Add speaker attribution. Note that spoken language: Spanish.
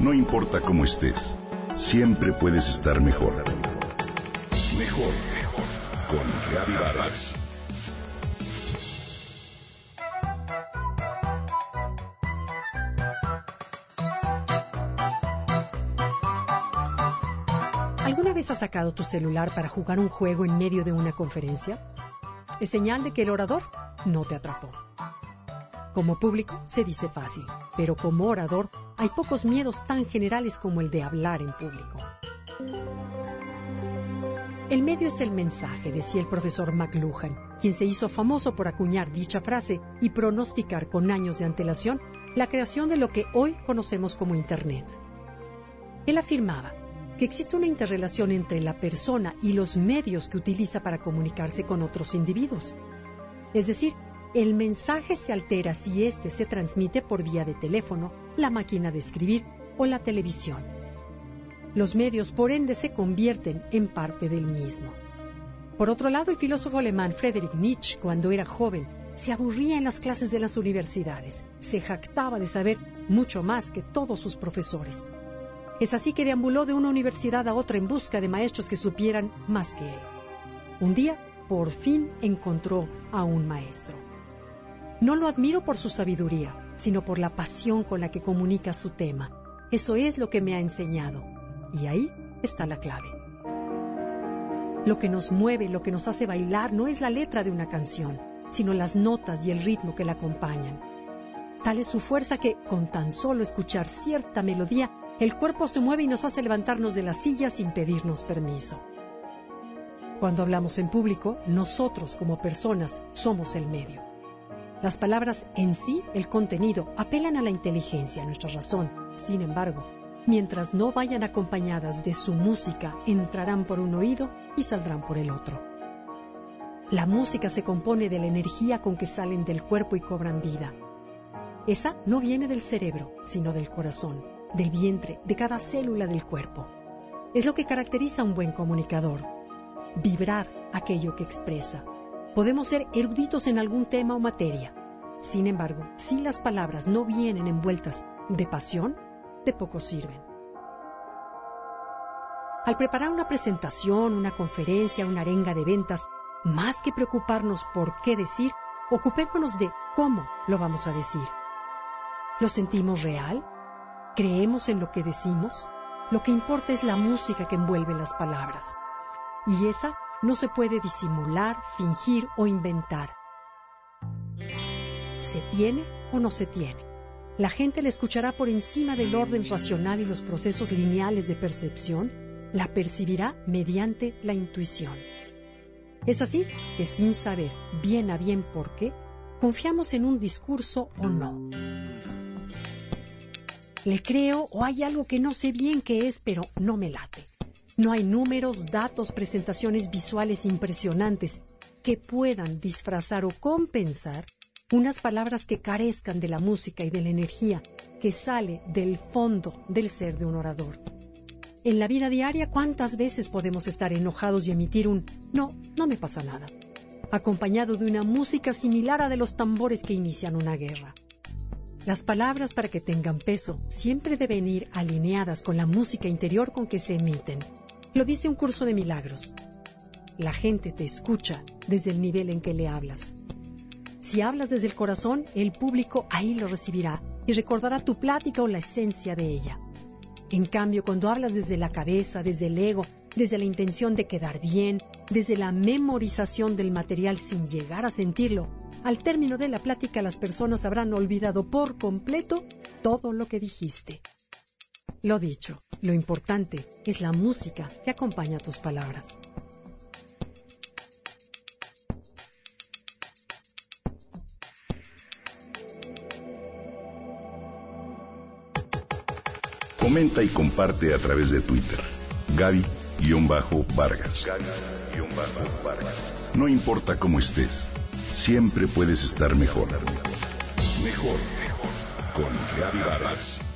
Speaker 1: No importa cómo estés, siempre puedes estar mejor. Mejor, mejor. Con Reavivadas.
Speaker 2: ¿Alguna vez has sacado tu celular para jugar un juego en medio de una conferencia? Es señal de que el orador no te atrapó. Como público se dice fácil, pero como orador hay pocos miedos tan generales como el de hablar en público. El medio es el mensaje, decía el profesor McLuhan, quien se hizo famoso por acuñar dicha frase y pronosticar con años de antelación la creación de lo que hoy conocemos como Internet. Él afirmaba que existe una interrelación entre la persona y los medios que utiliza para comunicarse con otros individuos. Es decir, el mensaje se altera si éste se transmite por vía de teléfono, la máquina de escribir o la televisión. Los medios, por ende, se convierten en parte del mismo. Por otro lado, el filósofo alemán Friedrich Nietzsche, cuando era joven, se aburría en las clases de las universidades, se jactaba de saber mucho más que todos sus profesores. Es así que deambuló de una universidad a otra en busca de maestros que supieran más que él. Un día, por fin encontró a un maestro. No lo admiro por su sabiduría, sino por la pasión con la que comunica su tema. Eso es lo que me ha enseñado. Y ahí está la clave. Lo que nos mueve, lo que nos hace bailar, no es la letra de una canción, sino las notas y el ritmo que la acompañan. Tal es su fuerza que, con tan solo escuchar cierta melodía, el cuerpo se mueve y nos hace levantarnos de la silla sin pedirnos permiso. Cuando hablamos en público, nosotros como personas somos el medio. Las palabras en sí, el contenido, apelan a la inteligencia, a nuestra razón. Sin embargo, mientras no vayan acompañadas de su música, entrarán por un oído y saldrán por el otro. La música se compone de la energía con que salen del cuerpo y cobran vida. Esa no viene del cerebro, sino del corazón, del vientre, de cada célula del cuerpo. Es lo que caracteriza a un buen comunicador. Vibrar aquello que expresa, Podemos ser eruditos en algún tema o materia. Sin embargo, si las palabras no vienen envueltas de pasión, de poco sirven. Al preparar una presentación, una conferencia, una arenga de ventas, más que preocuparnos por qué decir, ocupémonos de cómo lo vamos a decir. ¿Lo sentimos real? ¿Creemos en lo que decimos? Lo que importa es la música que envuelve las palabras. Y esa no se puede disimular, fingir o inventar. ¿Se tiene o no se tiene? La gente la escuchará por encima del orden racional y los procesos lineales de percepción, la percibirá mediante la intuición. Es así que sin saber bien a bien por qué, confiamos en un discurso o no. Le creo o hay algo que no sé bien qué es, pero no me late. No hay números, datos, presentaciones visuales impresionantes que puedan disfrazar o compensar unas palabras que carezcan de la música y de la energía que sale del fondo del ser de un orador. En la vida diaria, ¿cuántas veces podemos estar enojados y emitir un no, no me pasa nada? acompañado de una música similar a de los tambores que inician una guerra. Las palabras para que tengan peso siempre deben ir alineadas con la música interior con que se emiten. Lo dice un curso de milagros. La gente te escucha desde el nivel en que le hablas. Si hablas desde el corazón, el público ahí lo recibirá y recordará tu plática o la esencia de ella. En cambio, cuando hablas desde la cabeza, desde el ego, desde la intención de quedar bien, desde la memorización del material sin llegar a sentirlo, al término de la plática las personas habrán olvidado por completo todo lo que dijiste. Lo dicho, lo importante es la música que acompaña tus palabras.
Speaker 1: Comenta y comparte a través de Twitter. Gaby-Vargas. Gaby-Vargas. No importa cómo estés, siempre puedes estar mejor. Mejor, mejor. Con Gaby Vargas.